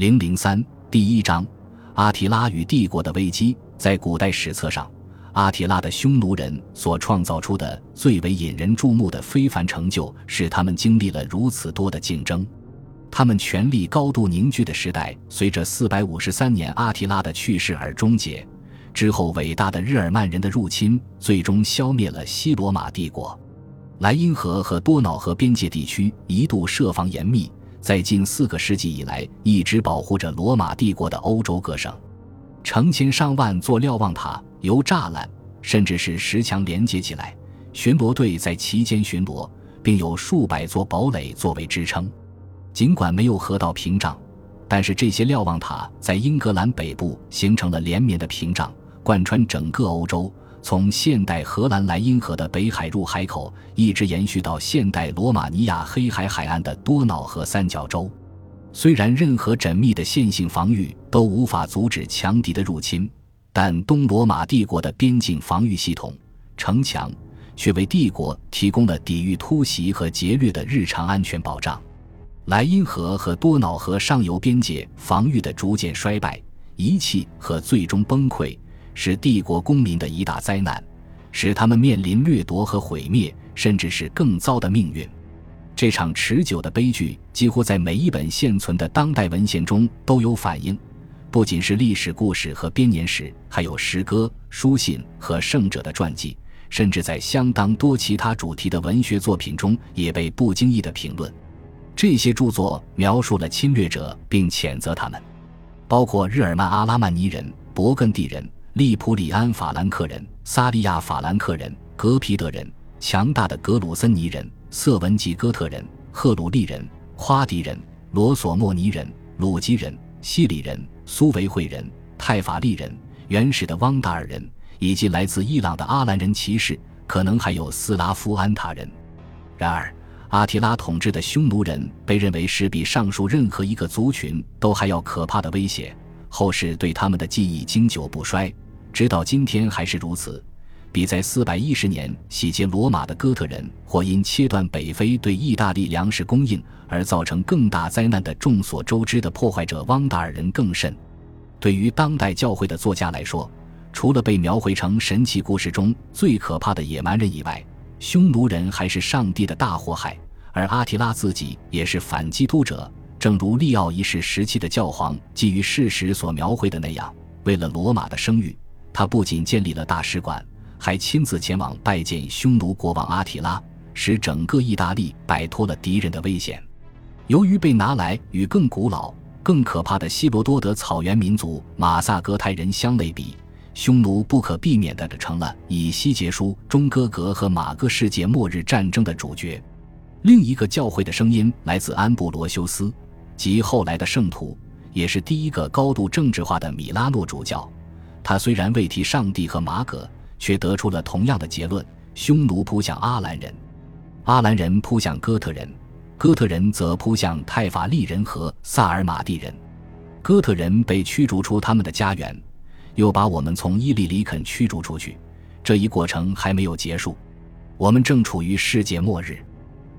零零三第一章：阿提拉与帝国的危机。在古代史册上，阿提拉的匈奴人所创造出的最为引人注目的非凡成就，是他们经历了如此多的竞争。他们权力高度凝聚的时代，随着四百五十三年阿提拉的去世而终结。之后，伟大的日耳曼人的入侵，最终消灭了西罗马帝国。莱茵河和多瑙河边界地区一度设防严密，在近四个世纪以来，一直保护着罗马帝国的欧洲各省。成千上万座瞭望塔由栅栏甚至是石墙连接起来，巡逻队在其间巡逻，并有数百座堡垒作为支撑。尽管没有河道屏障，但是这些瞭望塔在英格兰北部形成了连绵的屏障，贯穿整个欧洲，从现代荷兰莱茵河的北海入海口，一直延续到现代罗马尼亚黑海海岸的多瑙河三角洲。虽然任何缜密的线性防御都无法阻止强敌的入侵，但东罗马帝国的边境防御系统城墙却为帝国提供了抵御突袭和劫掠的日常安全保障。莱茵河和多瑙河上游边界防御的逐渐衰败、遗弃和最终崩溃，是帝国公民的一大灾难，使他们面临掠夺和毁灭，甚至是更糟的命运。这场持久的悲剧几乎在每一本现存的当代文献中都有反映，不仅是历史故事和编年史，还有诗歌、书信和圣者的传记，甚至在相当多其他主题的文学作品中也被不经意的评论。这些著作描述了侵略者并谴责他们，包括日耳曼阿拉曼尼人、勃艮第人、利普里安法兰克人、萨利亚法兰克人、格皮德人、强大的格鲁森尼人。色文吉哥特人、赫鲁利人、夸迪人、罗索莫尼人、鲁基人、西里人、苏维会人、泰法利人、原始的汪达尔人，以及来自伊朗的阿兰人骑士，可能还有斯拉夫安塔人。然而，阿提拉统治的匈奴人被认为是比上述任何一个族群都还要可怕的威胁，后世对他们的记忆经久不衰，直到今天还是如此。比在四百一十年洗劫罗马的哥特人，或因切断北非对意大利粮食供应而造成更大灾难的众所周知的破坏者汪达尔人更甚。对于当代教会的作家来说，除了被描绘成神奇故事中最可怕的野蛮人以外，匈奴人还是上帝的大祸害，而阿提拉自己也是反基督者。正如利奥一世时期的教皇基于事实所描绘的那样，为了罗马的声誉，他不仅建立了大使馆。还亲自前往拜见匈奴国王阿提拉，使整个意大利摆脱了敌人的危险。由于被拿来与更古老、更可怕的希罗多德草原民族马萨格泰人相类比，匈奴不可避免地成了以西结书中哥格和马哥世界末日战争的主角。另一个教会的声音来自安布罗修斯，即后来的圣徒，也是第一个高度政治化的米拉诺主教。他虽然未提上帝和马可。却得出了同样的结论：匈奴扑向阿兰人，阿兰人扑向哥特人，哥特人则扑向泰法利人和萨尔马蒂人。哥特人被驱逐出他们的家园，又把我们从伊利里肯驱逐出去。这一过程还没有结束，我们正处于世界末日。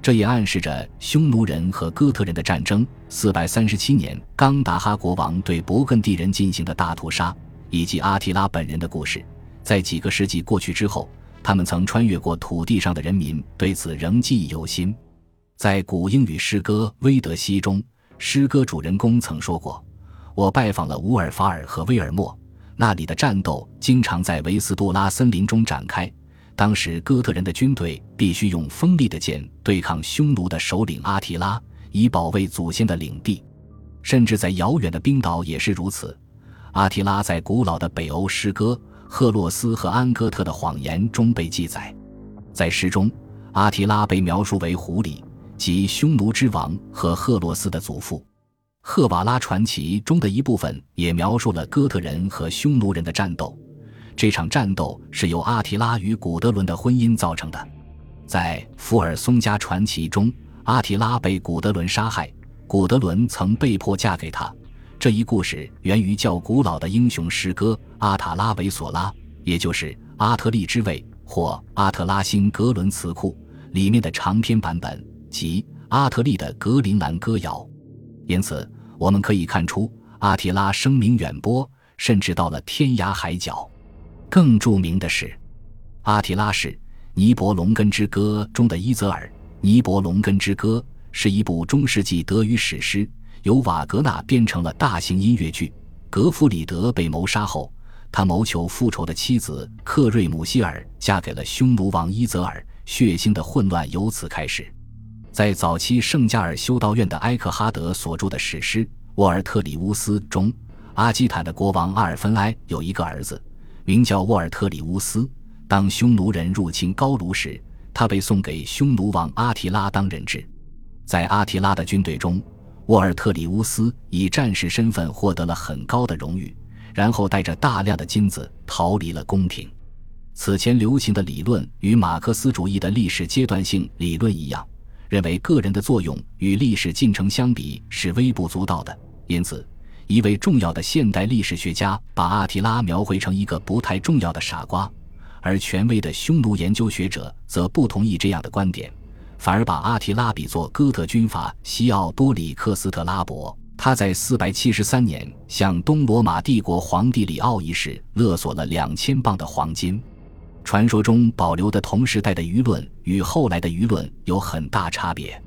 这也暗示着匈奴人和哥特人的战争。四百三十七年，冈达哈国王对勃艮第人进行的大屠杀，以及阿提拉本人的故事。在几个世纪过去之后，他们曾穿越过土地上的人民对此仍记忆犹新。在古英语诗歌《威德西》中，诗歌主人公曾说过：“我拜访了乌尔法尔和威尔莫，那里的战斗经常在维斯杜拉森林中展开。当时哥特人的军队必须用锋利的剑对抗匈奴的首领阿提拉，以保卫祖先的领地。甚至在遥远的冰岛也是如此。阿提拉在古老的北欧诗歌。”赫洛斯和安哥特的谎言中被记载，在诗中，阿提拉被描述为狐狸，即匈奴之王和赫洛斯的祖父。赫瓦拉传奇中的一部分也描述了哥特人和匈奴人的战斗。这场战斗是由阿提拉与古德伦的婚姻造成的。在福尔松加传奇中，阿提拉被古德伦杀害，古德伦曾被迫嫁给他。这一故事源于较古老的英雄诗歌《阿塔拉维索拉》，也就是阿特利之位或阿特拉辛格伦词库里面的长篇版本，即阿特利的格林兰歌谣。因此，我们可以看出阿提拉声名远播，甚至到了天涯海角。更著名的是，《阿提拉是尼伯龙根之歌》中的伊泽尔。《尼伯龙根之歌》是一部中世纪德语史诗，由瓦格纳编成了大型音乐剧。格弗里德被谋杀后，他谋求复仇的妻子克瑞姆希尔嫁给了匈奴王伊泽尔，血腥的混乱由此开始。在早期圣加尔修道院的埃克哈德所著的史诗《沃尔特里乌斯》中，阿基坦的国王阿尔芬埃有一个儿子，名叫沃尔特里乌斯。当匈奴人入侵高卢时，他被送给匈奴王阿提拉当人质。在阿提拉的军队中，沃尔特里乌斯以战士身份获得了很高的荣誉，然后带着大量的金子逃离了宫廷。此前流行的理论与马克思主义的历史阶段性理论一样，认为个人的作用与历史进程相比是微不足道的。因此，一位重要的现代历史学家把阿提拉描绘成一个不太重要的傻瓜，而权威的匈奴研究学者则不同意这样的观点。反而把阿提拉比作哥特军阀西奥多里克斯特拉伯。他在473年向东罗马帝国皇帝里奥一世勒索了两千磅的黄金。传说中保留的同时代的舆论与后来的舆论有很大差别。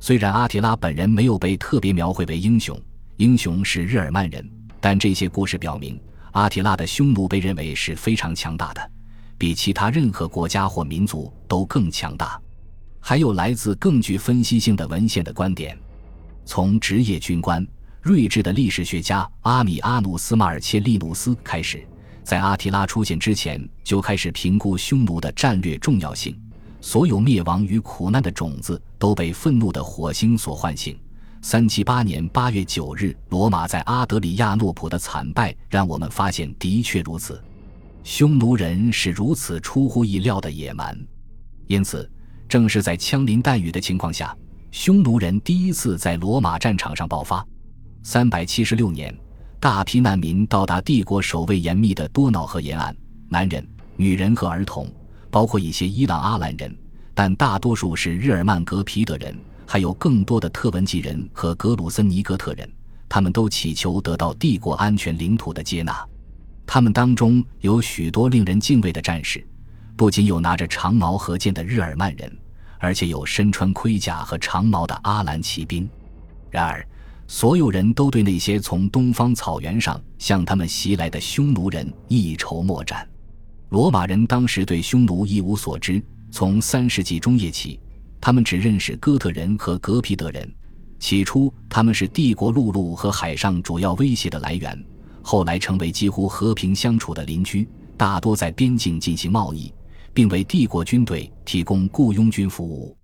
虽然阿提拉本人没有被特别描绘为英雄，英雄是日耳曼人，但这些故事表明，阿提拉的匈奴被认为是非常强大的，比其他任何国家或民族都更强大。还有来自更具分析性的文献的观点，从职业军官、睿智的历史学家阿米阿努斯·马尔切利努斯开始，在阿提拉出现之前就开始评估匈奴的战略重要性。所有灭亡与苦难的种子都被愤怒的火星所唤醒。三七八年八月九日，罗马在阿德里亚诺普的惨败让我们发现的确如此，匈奴人是如此出乎意料的野蛮，因此。正是在枪林弹雨的情况下，匈奴人第一次在罗马战场上爆发。三百七十六年，大批难民到达帝国守卫严密的多瑙河沿岸，男人、女人和儿童，包括一些伊朗阿兰人，但大多数是日耳曼格皮德人，还有更多的特文吉人和格鲁森尼格特人。他们都祈求得到帝国安全领土的接纳。他们当中有许多令人敬畏的战士。不仅有拿着长矛和剑的日耳曼人，而且有身穿盔甲和长矛的阿兰骑兵。然而，所有人都对那些从东方草原上向他们袭来的匈奴人一筹莫展。罗马人当时对匈奴一无所知。从三世纪中叶起，他们只认识哥特人和格皮德人。起初，他们是帝国陆路和海上主要威胁的来源，后来成为几乎和平相处的邻居，大多在边境进行贸易。并为帝国军队提供雇佣军服务，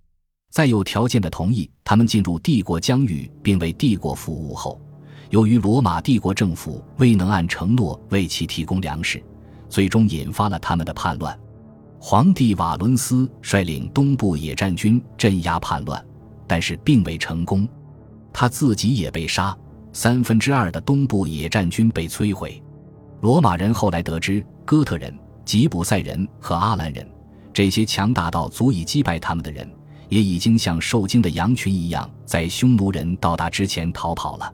在有条件的同意他们进入帝国疆域并为帝国服务后，由于罗马帝国政府未能按承诺为其提供粮食，最终引发了他们的叛乱。皇帝瓦伦斯率领东部野战军镇压叛乱，但是并未成功，他自己也被杀，三分之二的东部野战军被摧毁。罗马人后来得知哥特人。吉普赛人和阿兰人，这些强大到足以击败他们的人，也已经像受惊的羊群一样，在匈奴人到达之前逃跑了。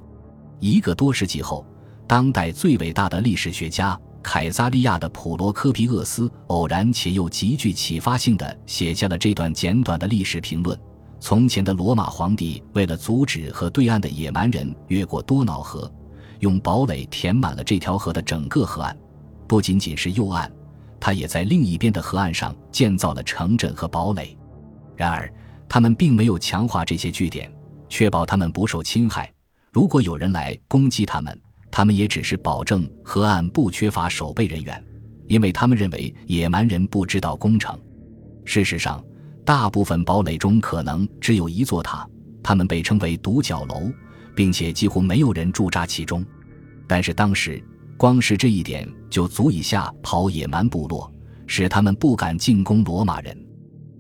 一个多世纪后，当代最伟大的历史学家凯撒利亚的普罗科皮厄斯偶然且又极具启发性的写下了这段简短的历史评论：从前的罗马皇帝为了阻止和对岸的野蛮人越过多瑙河，用堡垒填满了这条河的整个河岸，不仅仅是右岸。他也在另一边的河岸上建造了城镇和堡垒，然而他们并没有强化这些据点，确保他们不受侵害。如果有人来攻击他们，他们也只是保证河岸不缺乏守备人员，因为他们认为野蛮人不知道攻城。事实上，大部分堡垒中可能只有一座塔，他们被称为独角楼，并且几乎没有人驻扎其中。但是当时。光是这一点就足以吓跑野蛮部落，使他们不敢进攻罗马人。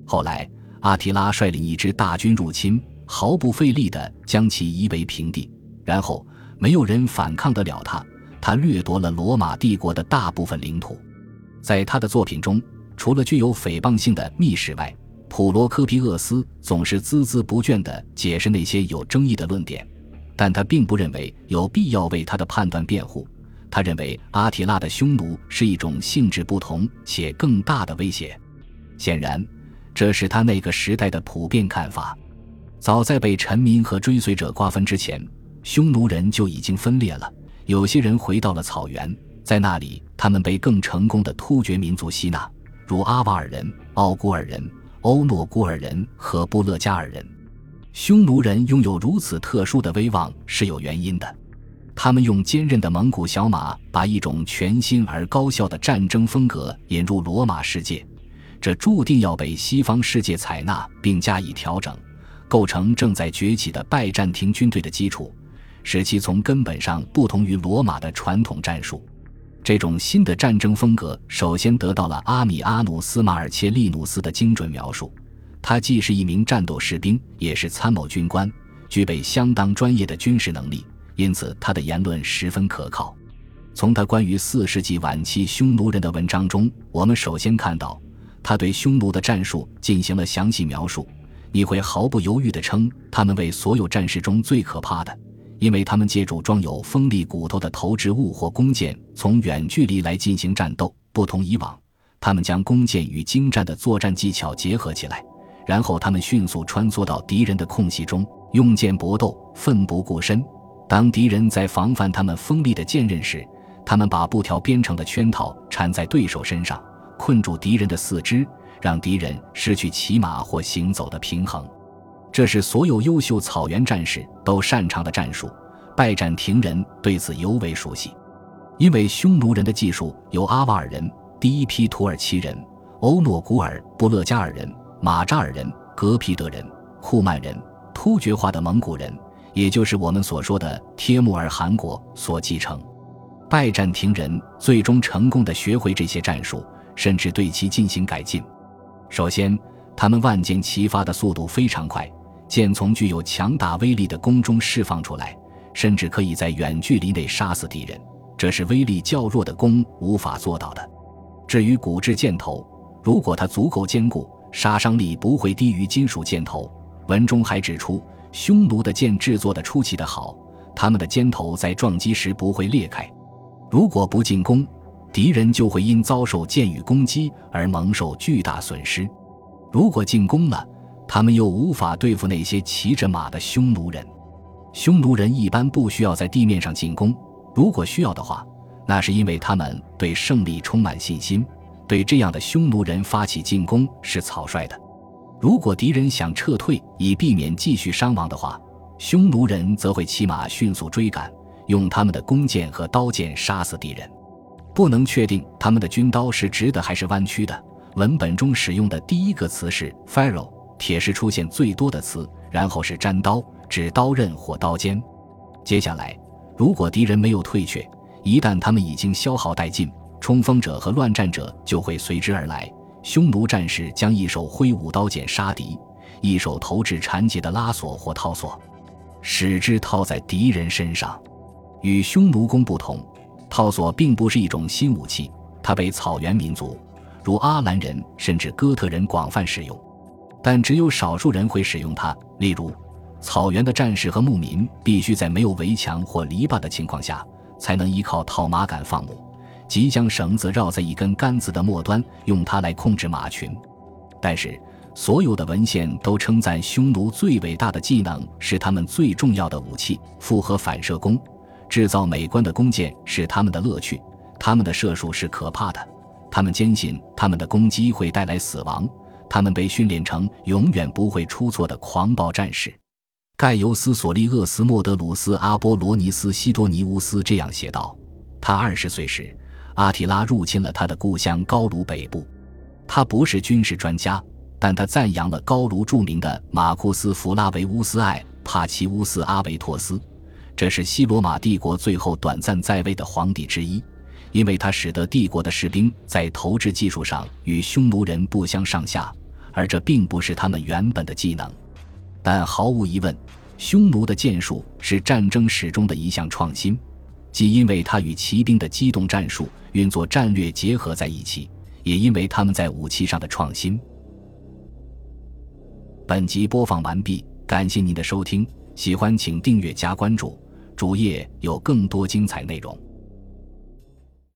后来，阿提拉率领一支大军入侵，毫不费力地将其夷为平地。然后，没有人反抗得了他。他掠夺了罗马帝国的大部分领土。在他的作品中，除了具有诽谤性的密史外，普罗科皮厄斯总是孜孜不倦地解释那些有争议的论点。但他并不认为有必要为他的判断辩护。他认为阿提拉的匈奴是一种性质不同且更大的威胁。显然，这是他那个时代的普遍看法。早在被臣民和追随者瓜分之前，匈奴人就已经分裂了。有些人回到了草原，在那里，他们被更成功的突厥民族吸纳，如阿瓦尔人、奥古尔人、欧诺古尔人和布勒加尔人。匈奴人拥有如此特殊的威望是有原因的，他们用坚韧的蒙古小马把一种全新而高效的战争风格引入罗马世界，这注定要被西方世界采纳并加以调整，构成正在崛起的拜占庭军队的基础，使其从根本上不同于罗马的传统战术。这种新的战争风格首先得到了阿米阿努斯·马尔切利努斯的精准描述。他既是一名战斗士兵，也是参谋军官，具备相当专业的军事能力，因此他的言论十分可靠。从他关于四世纪晚期匈奴人的文章中，我们首先看到他对匈奴的战术进行了详细描述。你会毫不犹豫地称他们为所有战士中最可怕的，因为他们借助装有锋利骨头的投掷物或弓箭，从远距离来进行战斗。不同以往，他们将弓箭与精湛的作战技巧结合起来。然后他们迅速穿梭到敌人的空隙中，用剑搏斗，奋不顾身。当敌人在防范他们锋利的剑刃时，他们把布条编成的圈套缠在对手身上，困住敌人的四肢，让敌人失去骑马或行走的平衡。这是所有优秀草原战士都擅长的战术。拜占庭人对此尤为熟悉，因为匈奴人的技术由阿瓦尔人、第一批土耳其人、欧诺古尔、布勒加尔人。马扎尔人、格皮德人、库曼人、突厥化的蒙古人，也就是我们所说的帖木儿汗国所继承。拜占庭人最终成功的学会这些战术，甚至对其进行改进。首先，他们万箭齐发的速度非常快，箭从具有强大威力的弓中释放出来，甚至可以在远距离内杀死敌人，这是威力较弱的弓无法做到的。至于骨质箭头，如果它足够坚固，杀伤力不会低于金属箭头。文中还指出，匈奴的剑制作的出奇的好，他们的尖头在撞击时不会裂开。如果不进攻，敌人就会因遭受箭雨攻击而蒙受巨大损失；如果进攻了，他们又无法对付那些骑着马的匈奴人。匈奴人一般不需要在地面上进攻，如果需要的话，那是因为他们对胜利充满信心。对这样的匈奴人发起进攻是草率的。如果敌人想撤退以避免继续伤亡的话，匈奴人则会骑马迅速追赶，用他们的弓箭和刀剑杀死敌人。不能确定他们的军刀是直的还是弯曲的。文本中使用的第一个词是 “pharaoh”，铁是出现最多的词，然后是毡刀，指刀刃或刀尖。接下来，如果敌人没有退却，一旦他们已经消耗殆尽。冲锋者和乱战者就会随之而来。匈奴战士将一手挥舞刀剑杀敌，一手投掷缠结的拉索或套索，使之套在敌人身上。与匈奴弓不同，套索并不是一种新武器，它被草原民族如阿兰人甚至哥特人广泛使用，但只有少数人会使用它。例如，草原的战士和牧民必须在没有围墙或篱笆的情况下，才能依靠套马杆放牧。即将绳子绕在一根杆子的末端，用它来控制马群。但是，所有的文献都称赞匈奴最伟大的技能是他们最重要的武器——复合反射弓。制造美观的弓箭是他们的乐趣。他们的射术是可怕的。他们坚信他们的攻击会带来死亡。他们被训练成永远不会出错的狂暴战士。盖尤斯·索利厄斯·莫德鲁斯·阿波罗尼斯·西多尼乌斯这样写道：“他二十岁时。”阿提拉入侵了他的故乡高卢北部，他不是军事专家，但他赞扬了高卢著名的马库斯·弗拉维乌斯·艾帕奇乌斯·阿维托斯，这是西罗马帝国最后短暂在位的皇帝之一，因为他使得帝国的士兵在投掷技术上与匈奴人不相上下，而这并不是他们原本的技能。但毫无疑问，匈奴的剑术是战争史中的一项创新。既因为他与骑兵的机动战术运作战略结合在一起，也因为他们在武器上的创新。本集播放完毕，感谢您的收听。喜欢请订阅加关注，主页有更多精彩内容。